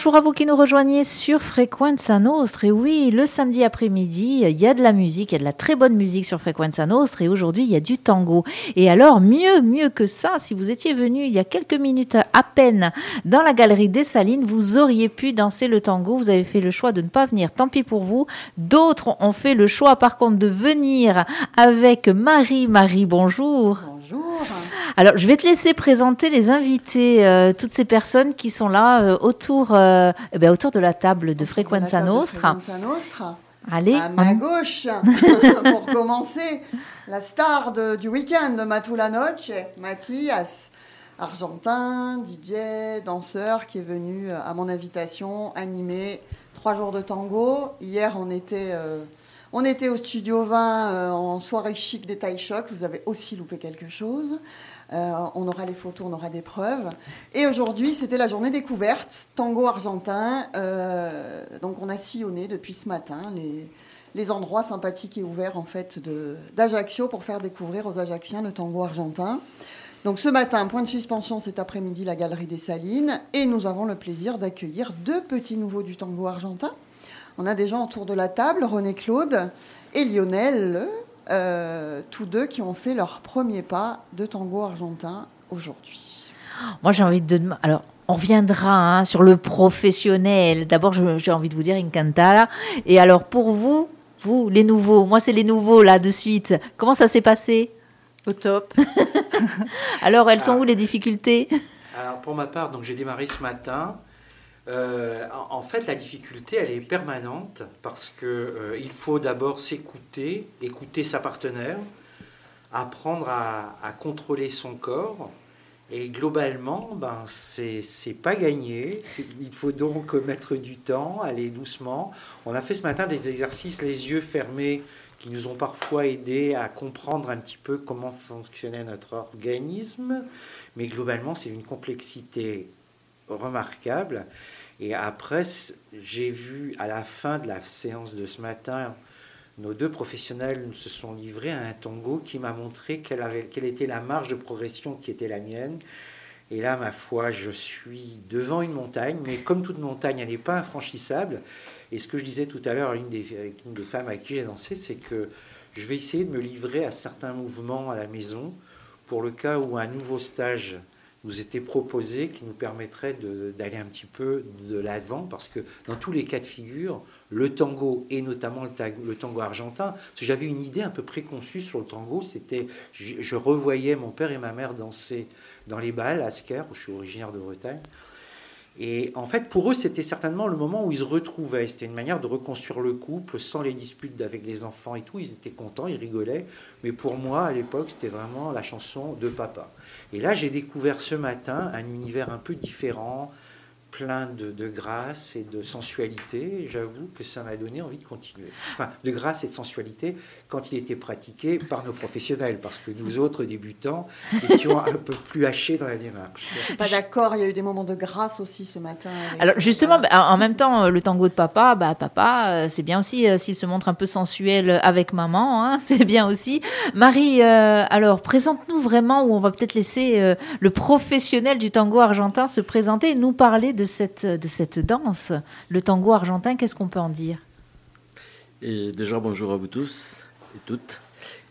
Bonjour, à vous qui nous rejoignez sur Frequenza Nostra. Et oui, le samedi après-midi, il y a de la musique, il y a de la très bonne musique sur Frequenza Nostra. Et aujourd'hui, il y a du tango. Et alors, mieux, mieux que ça, si vous étiez venu il y a quelques minutes à peine dans la galerie des Salines, vous auriez pu danser le tango. Vous avez fait le choix de ne pas venir, tant pis pour vous. D'autres ont fait le choix, par contre, de venir avec Marie. Marie, bonjour. Bonjour. Alors, je vais te laisser présenter les invités, euh, toutes ces personnes qui sont là euh, autour, euh, eh ben, autour de la table de Frequenza Nostra. Frequenza Nostra. Allez, À ma gauche, pour commencer, la star de- du week-end de Matula Noche, Mathias, argentin, DJ, danseur, qui est venu à mon invitation animer trois jours de tango. Hier, on était, on était au Studio 20 euh, en soirée chic des Choc. Vous avez aussi loupé quelque chose. Euh, on aura les photos, on aura des preuves. Et aujourd'hui, c'était la journée découverte, tango argentin. Euh, donc, on a sillonné depuis ce matin les, les endroits sympathiques et ouverts en fait d'Ajaccio pour faire découvrir aux Ajacciens le tango argentin. Donc, ce matin, point de suspension, cet après-midi, la Galerie des Salines. Et nous avons le plaisir d'accueillir deux petits nouveaux du tango argentin. On a des gens autour de la table, René Claude et Lionel, euh, tous deux qui ont fait leur premier pas de tango argentin aujourd'hui. moi j'ai envie de... Alors, on reviendra hein, sur le professionnel. D'abord, j'ai envie de vous dire Incantala. Et alors, pour vous, vous, les nouveaux, moi c'est les nouveaux là de suite. Comment ça s'est passé? Au top. Alors, elles sont où les difficultés? Alors pour ma part, donc j'ai démarré ce matin. Euh, en, fait, la difficulté, elle est permanente parce que euh, il faut d'abord s'écouter, écouter sa partenaire, apprendre à, contrôler son corps. Et globalement, ben, c'est pas gagné. Il faut donc mettre du temps, aller doucement. On a fait ce matin des exercices les yeux fermés qui nous ont parfois aidés à comprendre un petit peu comment fonctionnait notre organisme. Mais globalement, c'est une complexité remarquable. Et après, j'ai vu à la fin de la séance de ce matin, nos deux professionnels se sont livrés à un tango qui m'a montré quelle, était la marge de progression qui était la mienne. Et là, ma foi, je suis devant une montagne, mais comme toute montagne, elle n'est pas infranchissable. Et ce que je disais tout à l'heure à une des, femmes avec qui j'ai dansé, c'est que je vais essayer de me livrer à certains mouvements à la maison pour le cas où un nouveau stage nous était proposé qui nous permettrait d'aller un petit peu de l'avant parce que dans tous les cas de figure, le tango et notamment le, tango argentin, j'avais une idée un peu préconçue sur le tango, c'était je, je revoyais mon père et ma mère danser dans les balles à Sker, où je suis originaire de Bretagne. Et en fait, pour eux, c'était certainement le moment où ils se retrouvaient. C'était une manière de reconstruire le couple sans les disputes avec les enfants et tout. Ils étaient contents, ils rigolaient. Mais pour moi, à l'époque, c'était vraiment la chanson de papa. Et là, j'ai découvert ce matin un univers un peu différent, plein de, de grâce et de sensualité. J'avoue que ça m'a donné envie de continuer. Enfin, de grâce et de sensualité quand il était pratiqué par nos professionnels, parce que nous autres débutants étions un peu plus hachés dans la démarche. Je suis pas d'accord, il y a eu des moments de grâce aussi ce matin. Alors justement, bah, en même temps, le tango de papa, bah, papa, euh, c'est bien aussi euh, s'il se montre un peu sensuel avec maman, hein, c'est bien aussi. Marie, euh, alors présente-nous vraiment, où on va peut-être laisser euh, le professionnel du tango argentin se présenter et nous parler de cette, de cette danse. Le tango argentin, qu'est-ce qu'on peut en dire? Et déjà, bonjour à vous tous et toutes.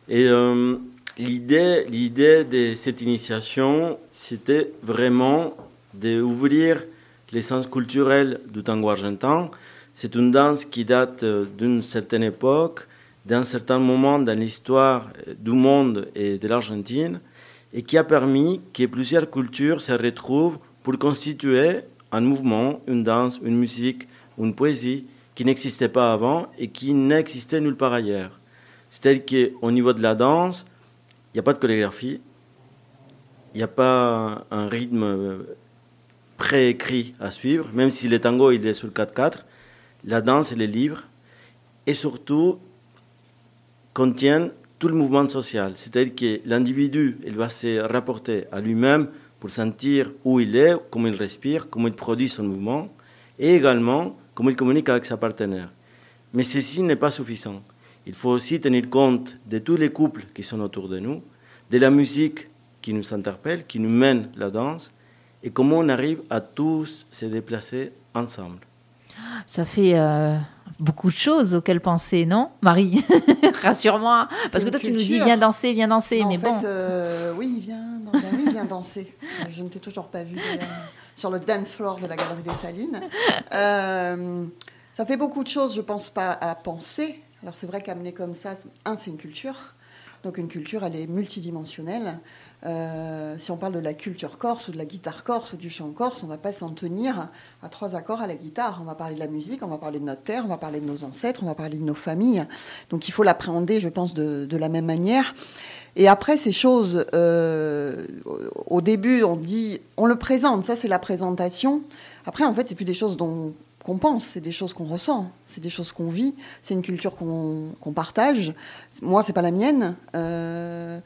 Et euh, l'idée, l'idée de cette initiation, c'était vraiment d'ouvrir les sens culturels du tango argentin. C'est une danse qui date euh, d'une certaine époque, d'un certain moment dans l'histoire euh, du monde et de l'Argentine, et qui a permis que plusieurs cultures se retrouvent pour constituer un mouvement, une danse, une musique, une poésie qui n'existait pas avant et qui n'existait nulle part ailleurs. C'est-à-dire qu'au niveau de la danse, il n'y a pas de chorégraphie, il n'y a pas un rythme euh, préécrit à suivre, même si le tango il est sur le 4-4, la danse elle est libre. Et surtout contient tout le mouvement social. C'est-à-dire que l'individu. Il va se rapporter à lui-même pour sentir où il est, comment il respire, comment il produit son mouvement et également comment il communique avec sa partenaire. Mais ceci n'est pas suffisant. Il faut aussi tenir compte de tous les couples qui sont autour de nous, de la musique qui nous interpelle, qui nous mène la danse, et comment on arrive à tous se déplacer ensemble. Ça fait euh, beaucoup de choses auxquelles penser, non Marie? Rassure-moi. Parce que toi, tu nous dis viens danser, viens danser. mais en fait, euh, oui, viens, oui, viens danser. Je ne t'ai toujours pas vu sur le dance floor de la Galerie des Salines. Euh, ça fait beaucoup de choses, je pense pas à penser. Alors c'est vrai qu'amener comme ça, un, c'est une culture. Donc une culture, elle est multidimensionnelle. Euh, si on parle de la culture corse ou de la guitare corse ou du chant corse, on ne va pas s'en tenir à trois accords à la guitare. On va parler de la musique, on va parler de notre terre, on va parler de nos ancêtres, on va parler de nos familles. Donc il faut l'appréhender, je pense, de, la même manière. Et après, ces choses, euh, au début, on dit, on le présente, ça c'est la présentation. Après, en fait, c'est plus des choses dont qu'on pense, c'est des choses qu'on ressent, c'est des choses qu'on vit, c'est une culture qu'on partage. Moi, c'est pas la mienne. Euh,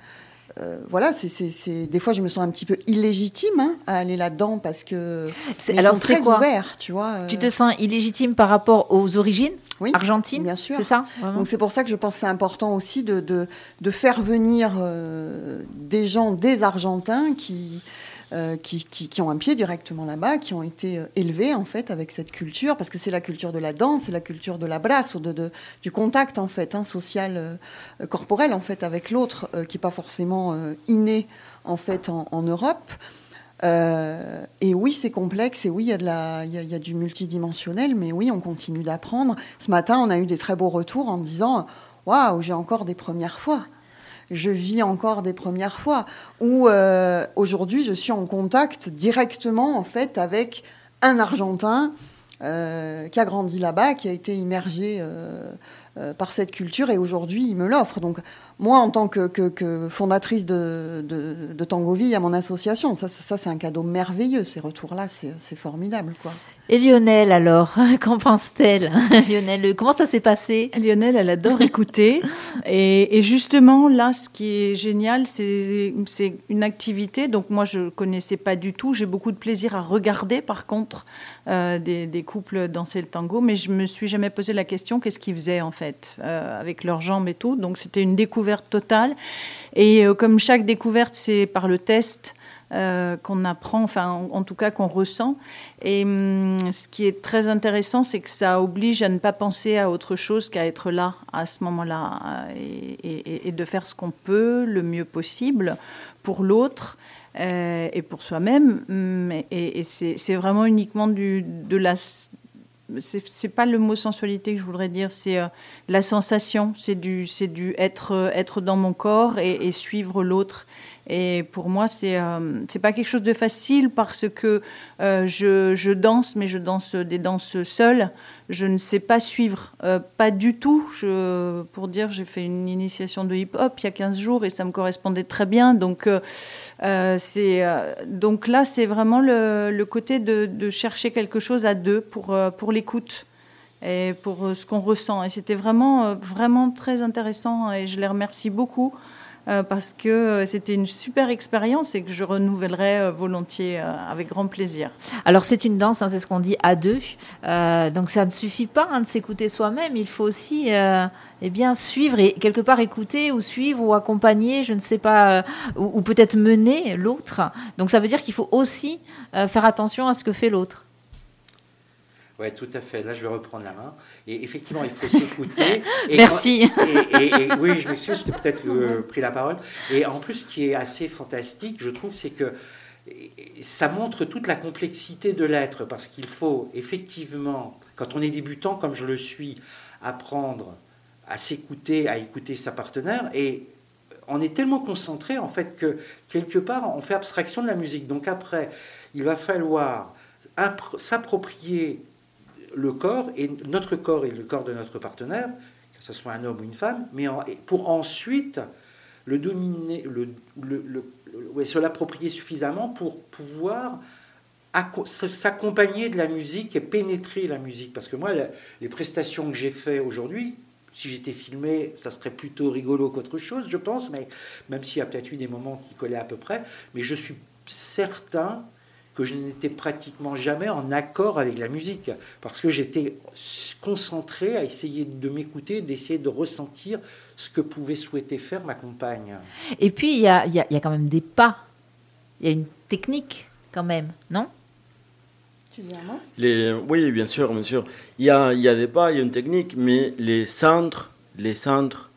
euh, voilà, c'est des fois je me sens un petit peu illégitime hein, à aller là-dedans parce que c'est alors très quoi ouvert, tu vois. Tu te sens illégitime par rapport aux origines oui, argentines, bien sûr. C'est ça. Donc c'est pour ça que je pense que c'est important aussi de, de, faire venir euh, des gens, des Argentins qui euh, qui, ont un pied directement là-bas, qui ont été euh, élevés en fait avec cette culture, parce que c'est la culture de la danse, c'est la culture de la brasse, de, de, du contact en fait, hein, social, euh, corporel en fait avec l'autre, qui n'est pas forcément inné en fait en, Europe. et oui, c'est complexe, et oui, il y, a y, a du multidimensionnel, mais oui, on continue d'apprendre. Ce matin, on a eu des très beaux retours en disant Waouh, j'ai encore des premières fois je vis encore des premières fois. Ou euh, aujourd'hui, je suis en contact directement en fait avec un Argentin euh, qui a grandi là-bas, qui a été immergé euh, par cette culture et aujourd'hui il me l'offre. Donc moi, en tant que, fondatrice de, de, à mon association, ça, ça c'est un cadeau merveilleux. Ces retours-là, c'est formidable, quoi. Et Lionel, alors, qu'en pense-t-elle Lionel, comment ça s'est passé? Lionel, elle adore écouter. Et, justement, là, ce qui est génial, c'est une activité. Donc, moi, je ne connaissais pas du tout. J'ai beaucoup de plaisir à regarder, par contre, euh, des, couples danser le tango. Mais je me suis jamais posé la question qu'est-ce qu'ils faisaient, en fait, euh, avec leurs jambes et tout. Donc, c'était une découverte totale. Et euh, comme chaque découverte, c'est par le test. Euh, qu'on apprend, enfin en, tout cas qu'on ressent. Et hum, ce qui est très intéressant, c'est que ça oblige à ne pas penser à autre chose qu'à être là à ce moment-là et, de faire ce qu'on peut le mieux possible pour l'autre. Euh, et pour soi-même, et, c'est vraiment uniquement du, de la c'est pas le mot sensualité que je voudrais dire, c'est euh, la sensation, c'est du, c'est du être, être dans mon corps et suivre l'autre. Et pour moi, c'est euh, c'est pas quelque chose de facile parce que euh, je, je, danse, mais je danse des danses seules. Je ne sais pas suivre, euh, pas du tout. Pour dire, j'ai fait une initiation de hip-hop il y a 15 jours et ça me correspondait très bien. Donc, c'est donc là, c'est vraiment le, le côté de, de, chercher quelque chose à deux pour, pour l'écoute et pour ce qu'on ressent. Et c'était vraiment, vraiment très intéressant et je les remercie beaucoup. Euh, parce que euh, c'était une super expérience et que je renouvellerai euh, volontiers avec grand plaisir. Alors c'est une danse, hein, c'est ce qu'on dit à deux, donc ça ne suffit pas hein, de s'écouter soi-même, il faut aussi eh bien, suivre et quelque part écouter ou suivre ou accompagner, je ne sais pas, ou, peut-être mener l'autre. Donc ça veut dire qu'il faut aussi faire attention à ce que fait l'autre. Oui, tout à fait. Là, je vais reprendre la main. Et effectivement, il faut s'écouter. Merci. et, oui, je m'excuse, j'ai peut-être euh, pris la parole. Et en plus, ce qui est assez fantastique, je trouve, c'est que ça montre toute la complexité de l'être, parce qu'il faut effectivement, quand on est débutant, comme je le suis, apprendre à s'écouter, à écouter sa partenaire, et on est tellement concentré en fait que quelque part on fait abstraction de la musique. Donc après, il va falloir s'approprier le corps, et notre corps et le corps de notre partenaire, que ce soit un homme ou une femme, mais pour ensuite le dominer, le, le, se l'approprier suffisamment pour pouvoir s'accompagner de la musique et pénétrer la musique. Parce que moi, les prestations que j'ai faites aujourd'hui, si j'étais filmé, ça serait plutôt rigolo qu'autre chose, je pense, mais même s'il y a peut-être eu des moments qui collaient à peu près, mais je suis certain que je n'étais pratiquement jamais en accord avec la musique, parce que j'étais concentré à essayer de m'écouter, d'essayer de ressentir ce que pouvait souhaiter faire ma compagne. Et puis, il y a, y a, quand même des pas, il y a une technique. quand même, non? Les, oui, bien sûr, bien sûr. Il y a, il y a des pas, il y a une technique, mais les centres, les centres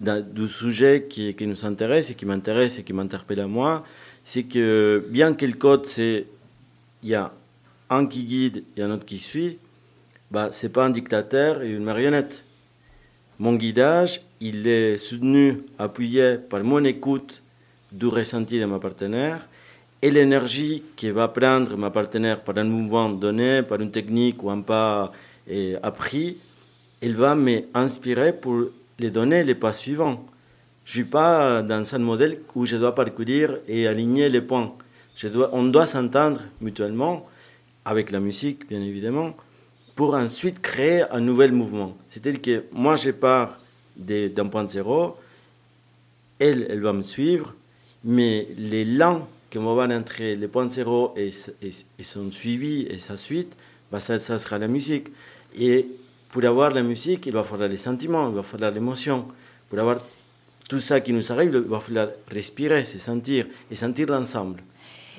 du sujet qui, qui nous intéresse et qui m'intéresse et qui m'interpelle à moi, c'est que bien que le code, c'est il y a un qui guide et un autre qui suit, bah, c'est pas un dictateur et une marionnette. Mon guidage, il est soutenu, appuyé par mon écoute du ressenti de ma partenaire et l'énergie que va prendre ma partenaire par un mouvement donné, par une technique ou un pas eh, appris, elle va m'inspirer pour les donner les pas suivants. Je suis pas dans un modèle où je dois parcourir et aligner les points. On doit s'entendre mutuellement, avec la musique bien évidemment, pour ensuite créer un nouvel mouvement. C'est-à-dire que moi je pars d'un point zéro, elle, elle va me suivre, mais langues que va voir entre les points zéro et, et, et son suivi et sa suite, bah ça, ça sera la musique. Et pour avoir la musique, il va falloir les sentiments, il va falloir l'émotion. Pour avoir tout ça qui nous arrive, il va falloir respirer, se sentir et sentir l'ensemble.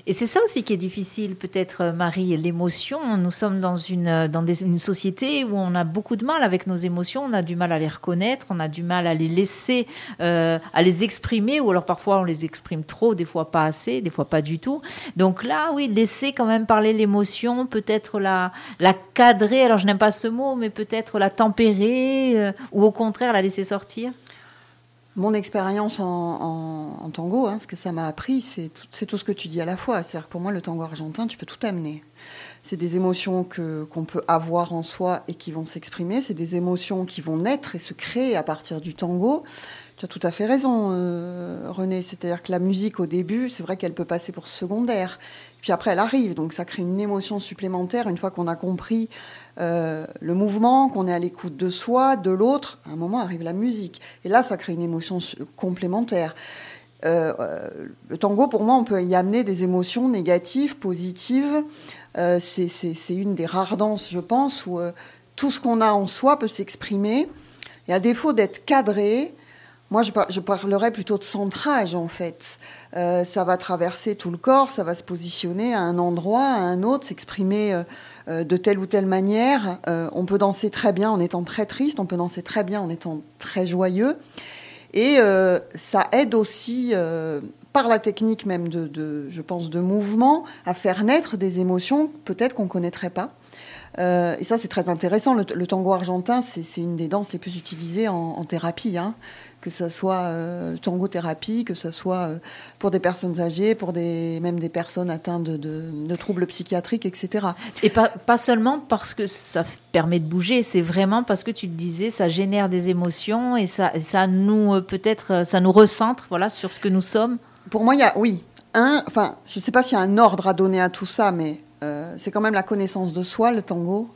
Et c'est ça aussi qui est difficile, peut-être, euh, Marie, l'émotion. Nous sommes dans, une, euh, dans une société où on a beaucoup de mal avec nos émotions, on a du mal à les reconnaître, on a du mal à les laisser, euh, à les exprimer, ou alors parfois on les exprime trop, des fois pas assez, des fois pas du tout. Donc là, oui, laisser quand même parler l'émotion, peut-être la, la cadrer, alors je n'aime pas ce mot, mais peut-être la tempérer, ou au contraire la laisser sortir. Mon expérience en, tango, hein, ce que ça m'a appris, c'est tout, ce que tu dis à la fois. C'est-à-dire pour moi, le tango argentin, tu peux tout amener. C'est des émotions qu'on peut avoir en soi et qui vont s'exprimer. C'est des émotions qui vont naître et se créer à partir du tango. Tu as tout à fait raison, euh, René. C'est-à-dire que la musique, au début, c'est vrai qu'elle peut passer pour secondaire. Puis après, elle arrive. Donc ça crée une émotion supplémentaire une fois qu'on a compris euh, le mouvement, qu'on est à l'écoute de soi, de l'autre. À un moment arrive la musique. Et là, ça crée une émotion complémentaire. Euh, euh, le tango, pour moi, on peut y amener des émotions négatives, positives. C'est- une des rares danses, je pense, où tout ce qu'on a en soi peut s'exprimer. Et à défaut d'être cadré, moi, je, par- je parlerais plutôt de centrage, en fait. Euh, ça va traverser tout le corps, ça va se positionner à un endroit, à un autre, s'exprimer euh, euh, de telle ou telle manière. On peut danser très bien en étant très triste, on peut danser très bien en étant très joyeux. Et ça aide aussi, par la technique même de, de, je pense, de mouvement, à faire naître des émotions peut-être qu'on connaîtrait pas. Euh, et ça, c'est très intéressant. Le, le tango argentin, c'est une des danses les plus utilisées en, en thérapie. Hein. Que ça soit euh, tango thérapie, que ça soit euh, pour des personnes âgées, pour des, même des personnes atteintes de, de, de troubles psychiatriques, etc. Et pas, pas seulement parce que ça permet de bouger, c'est vraiment parce que tu le disais, ça génère des émotions et ça, ça nous euh, peut-être, ça nous recentre, voilà, sur ce que nous sommes. Pour moi, il y a, oui, un, enfin, je ne sais pas s'il y a un ordre à donner à tout ça, mais c'est quand même la connaissance de soi, le tango,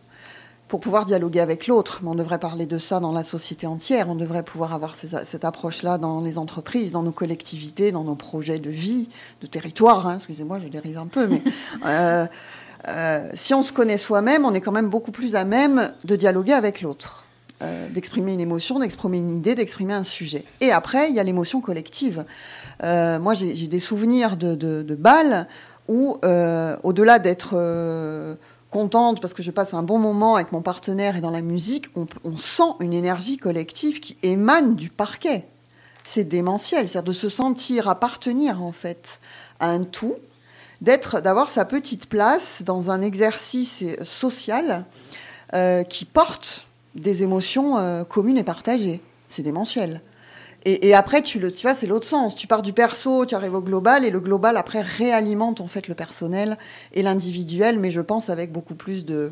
pour pouvoir dialoguer avec l'autre. Mais on devrait parler de ça dans la société entière. On devrait pouvoir avoir ces- cette approche-là dans les entreprises, dans nos collectivités, dans nos projets de vie, de territoire. hein. Excusez-moi, je dérive un peu, mais euh, euh, si on se connaît soi-même, on est quand même beaucoup plus à même de dialoguer avec l'autre. Euh, d'exprimer une émotion, d'exprimer une idée, d'exprimer un sujet. Et après, il y a l'émotion collective. Euh, moi, j'ai j'ai des souvenirs de, de, de balles où, euh, au-delà d'être euh, contente parce que je passe un bon moment avec mon partenaire et dans la musique, on, sent une énergie collective qui émane du parquet. C'est démentiel, c'est-à-dire de se sentir appartenir en fait à un tout, d'être, d'avoir sa petite place dans un exercice social euh, qui porte des émotions communes et partagées. C'est démentiel. Et, après, tu le, tu vois, c'est l'autre sens. Tu pars du perso, tu arrives au global, et le global après réalimente en fait le personnel et l'individuel, mais je pense avec beaucoup plus de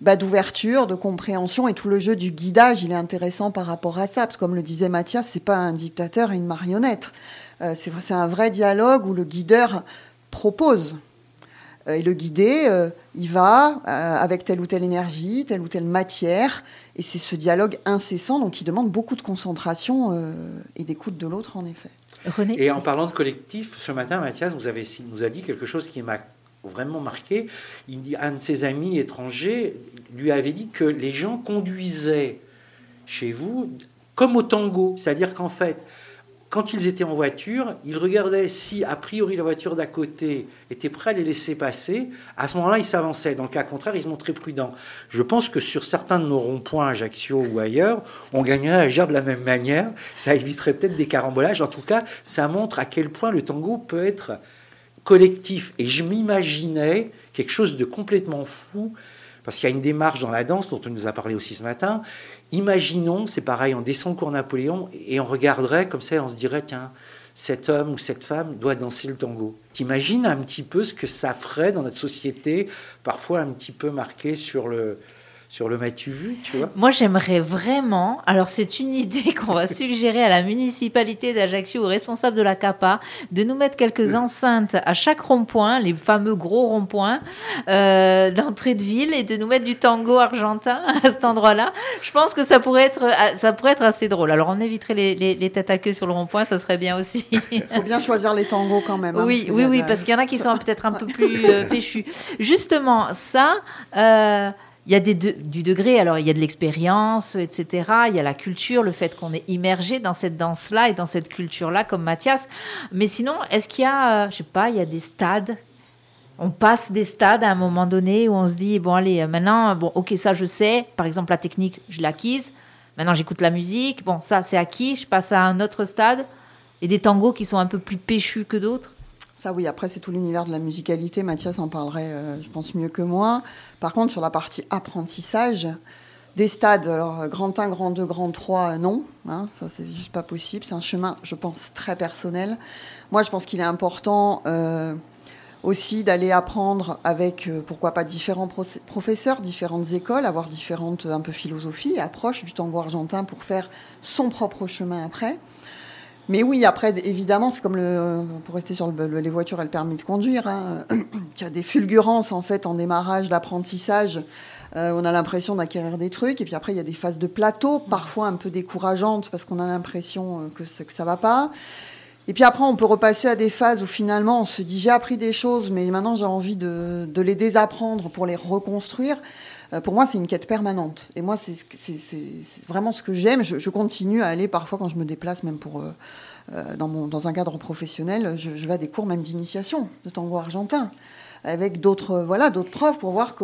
bah, d'ouverture, de compréhension, et tout le jeu du guidage, il est intéressant par rapport à ça, parce que comme le disait Mathias, c'est pas un dictateur et une marionnette. Euh, c'est un vrai dialogue où le guideur propose. Euh, et le guidé, euh, il va euh, avec telle ou telle énergie, telle ou telle matière, et c'est ce dialogue incessant, donc qui demande beaucoup de concentration euh, et d'écoute de l'autre, en effet. René Et en parlant de collectif, ce matin, Mathias vous avez, nous a dit quelque chose qui m'a vraiment marqué. Il dit, un de ses amis étrangers lui avait dit que les gens conduisaient chez vous comme au tango. C'est-à-dire qu'en fait, quand ils étaient en voiture, ils regardaient si, a priori, la voiture d'à côté était prête à les laisser passer. À ce moment-là, ils s'avançaient. Dans le cas contraire, ils se montraient prudents. Je pense que sur certains de nos ronds-points, Ajaccio ou ailleurs, on gagnerait à agir de la même manière. Ça éviterait peut-être des carambolages. En tout cas, ça montre à quel point le tango peut être collectif. Et je m'imaginais quelque chose de complètement fou, parce qu'il y a une démarche dans la danse dont on nous a parlé aussi ce matin, Imaginons, c'est pareil, on descend le cours Napoléon et on regarderait comme ça, on se dirait, tiens, cet homme ou cette femme doit danser le tango. T'imagines un petit peu ce que ça ferait dans notre société, parfois un petit peu marqué sur le, sur le matu vu, tu vois Moi, j'aimerais vraiment. Alors, c'est une idée qu'on va suggérer à la municipalité d'Ajaccio, aux responsables de la CAPA, de nous mettre quelques enceintes à chaque rond-point, les fameux gros ronds-points euh, d'entrée de ville, et de nous mettre du tango argentin à cet endroit-là. Je pense que ça pourrait être, euh, ça pourrait être assez drôle. Alors, on éviterait les, les, têtes à queue sur le rond-point, ça serait bien aussi. Il faut bien choisir les tangos quand même. Hein, oui, oui, oui, parce qu'il y en a qui sont peut-être un peu plus euh, péchus. Justement, ça. Euh, il y a du degré, alors il y a de l'expérience, etc. Il y a la culture, le fait qu'on est immergé dans cette danse-là et dans cette culture-là, comme Mathias. Mais sinon, est-ce qu'il y a, euh, je sais pas, il y a des stades? On passe des stades à un moment donné où on se dit bon allez euh, maintenant bon ok ça je sais. Par exemple la technique je l'ai acquise maintenant j'écoute la musique. Bon ça c'est acquis. Je passe à un autre stade. Et des tangos qui sont un peu plus péchus que d'autres ça oui, après c'est tout l'univers de la musicalité, Mathias en parlerait euh, je pense mieux que moi. Par contre sur la partie apprentissage, des stades, alors grand 1, grand 2, grand 3, non, hein, ça c'est juste pas possible, c'est un chemin je pense très personnel. Moi je pense qu'il est important euh, aussi d'aller apprendre avec, euh, pourquoi pas, différents professeurs, différentes écoles, avoir différentes un peu philosophies, approches du tango argentin pour faire son propre chemin après. Mais oui, après, évidemment, c'est comme le, pour rester sur les voitures et le permis de conduire, hein, il y a des fulgurances en fait en démarrage d'apprentissage. Euh, on a l'impression d'acquérir des trucs, et puis après, il y a des phases de plateau, parfois un peu décourageantes parce qu'on a l'impression euh, que, que ça va pas. Et puis après, on peut repasser à des phases où finalement on se dit j'ai appris des choses, mais maintenant j'ai envie de, les désapprendre pour les reconstruire. Euh, pour moi, c'est une quête permanente. Et moi, c'est vraiment ce que j'aime. Je, continue à aller parfois quand je me déplace, même pour, euh, euh, dans, un cadre professionnel, je, vais à des cours même d'initiation de tango argentin avec d'autres voilà d'autres profs pour voir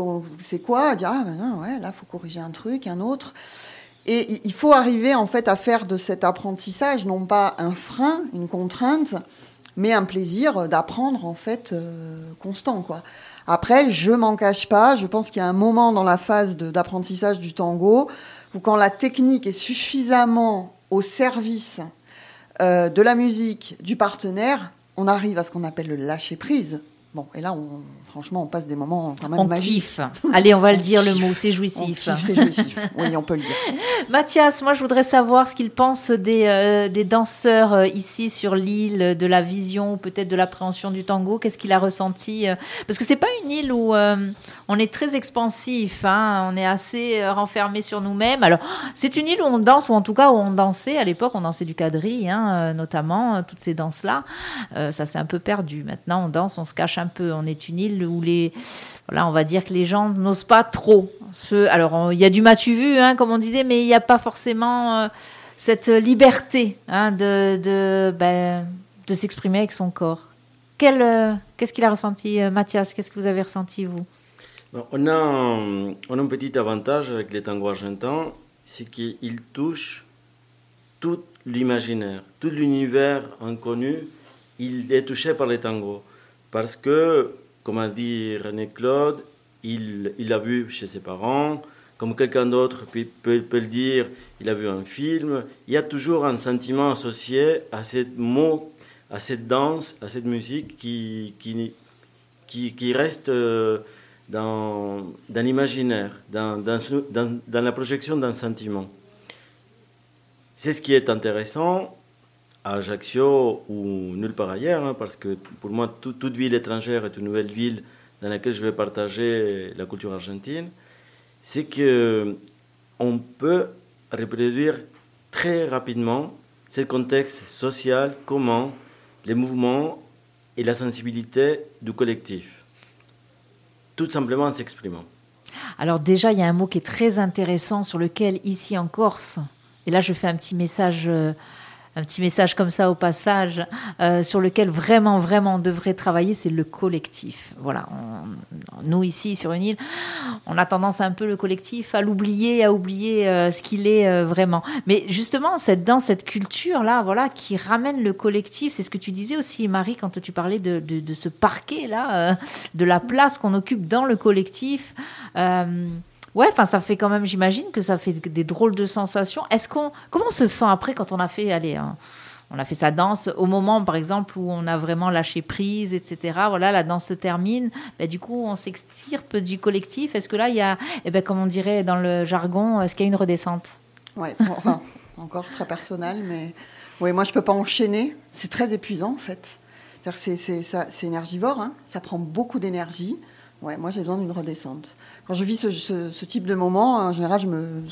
c'est quoi dire ah ben non, ouais là faut corriger un truc un autre et il faut arriver en fait à faire de cet apprentissage non pas un frein une contrainte mais un plaisir d'apprendre en fait constant quoi après, je m'en cache pas, je pense qu'il y a un moment dans la phase d'apprentissage du tango où quand la technique est suffisamment au service euh, de la musique, du partenaire, on arrive à ce qu'on appelle le lâcher prise. Bon, et là, on, franchement, on passe des moments quand même on Kiffe. Allez, on va le dire le mot, c'est jouissif. c'est jouissif. Oui, on peut le dire. Mathias, moi, je voudrais savoir ce qu'il pense des, euh, des danseurs euh, ici sur l'île, de la vision, peut-être de l'appréhension du tango. Qu'est-ce qu'il a ressenti euh, Parce que c'est pas une île où on est très expansif, hein, on est assez renfermé sur nous-mêmes. Alors, c'est une île où on danse, ou en tout cas où on dansait. À l'époque, on dansait du quadrille, hein, notamment, toutes ces danses-là. ça s'est un peu perdu. Maintenant, on danse, on se cache un peu. On est une île où les, voilà, on va dire que les gens n'osent pas trop. Alors, il y a du matu vu, hein, comme on disait, mais il n'y a pas forcément euh, cette liberté hein, de, de, ben, de s'exprimer avec son corps. Euh, qu'est-ce qu'il a ressenti, euh, Mathias? Qu'est-ce que vous avez ressenti, vous? On a, un, on a un petit avantage avec les tangos argentins, c'est qu'ils touchent tout l'imaginaire, tout l'univers inconnu, il est touché par les tangos. Parce que, comme a dit René Claude, il, il a vu chez ses parents, comme quelqu'un d'autre peut, peut, le dire, il a vu un film. Il y a toujours un sentiment associé à ces mots, à cette danse, à cette musique qui, qui, qui, reste euh, dans, dans l'imaginaire, dans, dans la projection d'un sentiment. C'est ce qui est intéressant à Ajaccio ou nulle part ailleurs, hein, parce que pour moi, toute ville étrangère est une nouvelle ville dans laquelle je vais partager la culture argentine, c'est que on peut reproduire très rapidement ce contexte social, comment les mouvements et la sensibilité du collectif, tout simplement en s'exprimant. Alors déjà, il y a un mot qui est très intéressant sur lequel, ici en Corse, et là je fais un petit message... Euh, un petit message comme ça au passage, euh, sur lequel vraiment, vraiment on devrait travailler, c'est le collectif. Voilà, nous ici sur une île, on a tendance un peu le collectif à l'oublier, à oublier euh, ce qu'il est euh, vraiment. Mais justement, cette, dans cette culture-là, voilà, qui ramène le collectif, c'est ce que tu disais aussi, Marie, quand tu parlais de, ce parquet-là, de la place qu'on occupe dans le collectif. Ouais, enfin, ça fait quand même, j'imagine que ça fait des drôles de sensations. Est-ce qu'on, comment on se sent après quand on a fait, allez, on a fait sa danse au moment, par exemple, où on a vraiment lâché prise, etc. Voilà, la danse se termine. Ben, du coup, on s'extirpe du collectif. Est-ce que là, il y a, eh ben, comme on dirait dans le jargon, est-ce qu'il y a une redescente? Ouais, enfin, encore très personnel, mais oui, moi, je peux pas enchaîner. C'est très épuisant, en fait. C'est énergivore, hein. ça prend beaucoup d'énergie. Ouais, moi j'ai besoin d'une redescente. Quand je vis ce, type de moment, en général, je me,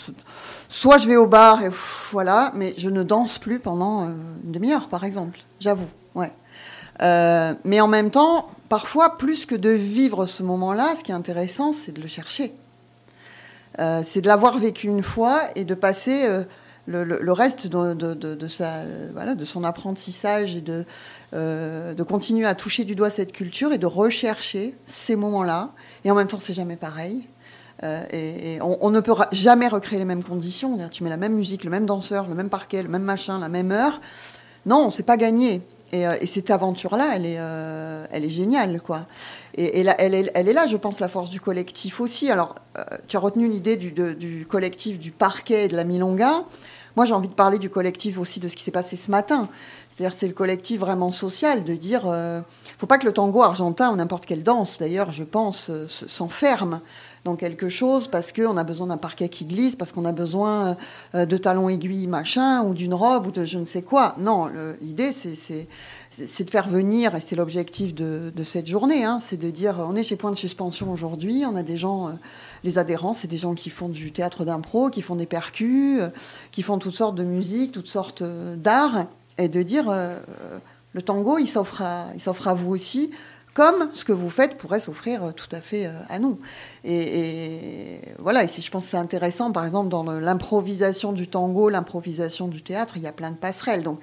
soit je vais au bar et voilà, mais je ne danse plus pendant euh, une demi-heure, par exemple. J'avoue, ouais. Euh, mais en même temps, parfois, plus que de vivre ce moment-là, ce qui est intéressant, c'est de le chercher. Euh, c'est de l'avoir vécu une fois et de passer le, reste de, de, sa, voilà, de son apprentissage et de, euh, de continuer à toucher du doigt cette culture et de rechercher ces moments-là. Et en même temps, c'est jamais pareil. Euh, et, on, ne peut jamais recréer les mêmes conditions. Tu mets la même musique, le même danseur, le même parquet, le même machin, la même heure. Non, c'est pas gagné. Et, euh, cette aventure-là, elle est, elle est géniale, quoi. Et, elle, est, là, je pense, la force du collectif aussi. Alors, tu as retenu l'idée du, collectif du parquet et de la milonga. Moi, j'ai envie de parler du collectif aussi, de ce qui s'est passé ce matin. C'est-à-dire, c'est le collectif vraiment social, de dire, ne euh, faut pas que le tango argentin ou n'importe quelle danse, d'ailleurs, je pense, euh, s'enferme dans quelque chose parce qu'on a besoin d'un parquet qui glisse, parce qu'on a besoin euh, de talons aiguilles machin, ou d'une robe, ou de je ne sais quoi. Non, l'idée, c'est de faire venir, et c'est l'objectif de, cette journée, hein, c'est de dire, on est chez Point de Suspension aujourd'hui, on a des gens les adhérents, c'est des gens qui font du théâtre d'impro, qui font des percus, euh, qui font toutes sortes de musique, toutes sortes euh, d'art, et de dire euh, le tango, il s'offre à vous aussi, comme ce que vous faites pourrait s'offrir tout à fait à nous. Et, voilà, et si je pense que c'est intéressant, par exemple, dans l'improvisation du tango, l'improvisation du théâtre, il y a plein de passerelles. Donc,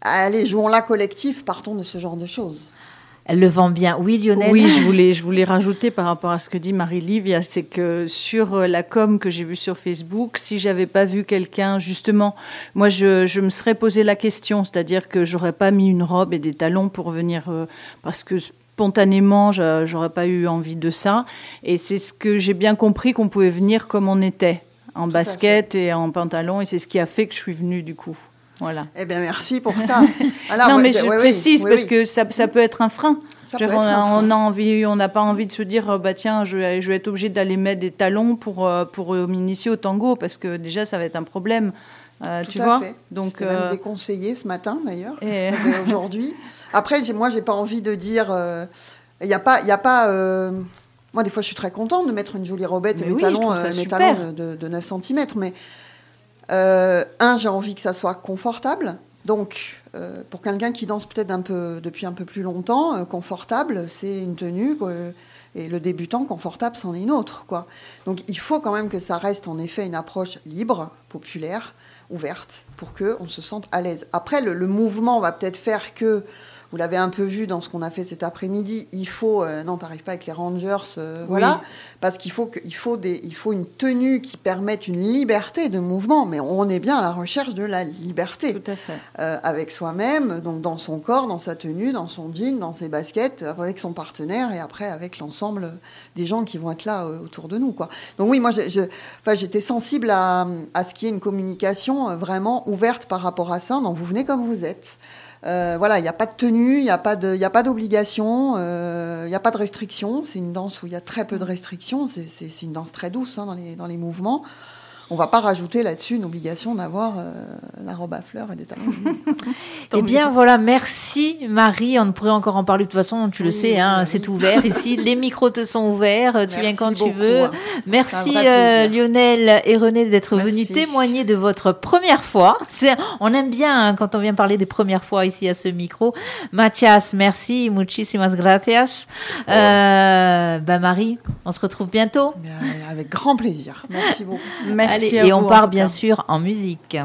allez, jouons là collectif, partons de ce genre de choses. Elle le vend bien. Oui, Lionel Oui, je voulais, je voulais rajouter par rapport à ce que dit Marie-Livia, c'est que sur euh, la com que j'ai vue sur Facebook, si j'avais pas vu quelqu'un, justement, moi, je, je, me serais posé la question, c'est-à-dire que j'aurais pas mis une robe et des talons pour venir, euh, parce que spontanément, j'aurais pas eu envie de ça. Et c'est ce que j'ai bien compris qu'on pouvait venir comme on était, en basket et en pantalon, et c'est ce qui a fait que je suis venue du coup. Voilà. Eh bien, merci pour ça. non, mais je précise parce que ça, ça, peut être un frein. on, a, envie, on n'a pas envie de se dire, oh, bah tiens, je, vais, je vais être obligé d'aller mettre des talons pour, euh, pour euh, m'initier au tango, parce que déjà, ça va être un problème. Euh, tu vois fait. Donc, même euh... déconseillé ce matin d'ailleurs, et... aujourd'hui. Après, moi, j'ai pas envie de dire. Il n'y a pas, il a pas. Moi, des fois, je suis très contente de mettre une jolie robette et mes talons, mes talons de, de 9 cm, mais euh, un, j'ai envie que ça soit confortable. Donc, euh, pour quelqu'un qui danse peut-être un peu depuis un peu plus longtemps, euh, confortable, c'est une tenue. et le débutant, confortable, c'en est une autre. Quoi. Donc, il faut quand même que ça reste en effet une approche libre, populaire, ouverte, pour qu'on se sente à l'aise. Après, le, le mouvement va peut-être faire que vous l'avez un peu vu dans ce qu'on a fait cet après-midi. Il faut, euh, non, t'arrives pas avec les Rangers, euh, voilà, parce qu'il faut, il faut des, il faut une tenue qui permette une liberté de mouvement. Mais on est bien à la recherche de la liberté. Tout à fait. Euh, avec soi-même, donc dans son corps, dans sa tenue, dans son jean, dans ses baskets, avec son partenaire et après avec l'ensemble des gens qui vont être là autour de nous, quoi. Donc oui, moi, j'étais sensible à, à ce qu'il y ait une communication vraiment ouverte par rapport à ça. Donc vous venez comme vous êtes. Euh, voilà, il n'y a pas de tenue, il n'y a pas d'obligation, euh, il n'y a pas de restriction. C'est une danse où il y a très peu de restrictions. C'est une danse très douce hein, dans, les, dans les mouvements on va pas rajouter là-dessus une obligation d'avoir euh, la robe à fleurs et des talons. eh bien voilà, merci Marie. On pourrait encore en parler de toute façon, tu le sais, hein, c'est ouvert ici. Les micros te sont ouverts, tu viens quand tu veux. Hein. Merci euh, Lionel et René d'être venus témoigner de votre première fois. On aime bien hein, quand on vient parler des premières fois ici à ce micro. Mathias, merci, muchísimas gracias. Euh, bah Marie, on se retrouve bientôt. avec grand plaisir. Merci beaucoup. Merci et on part bien sûr en musique.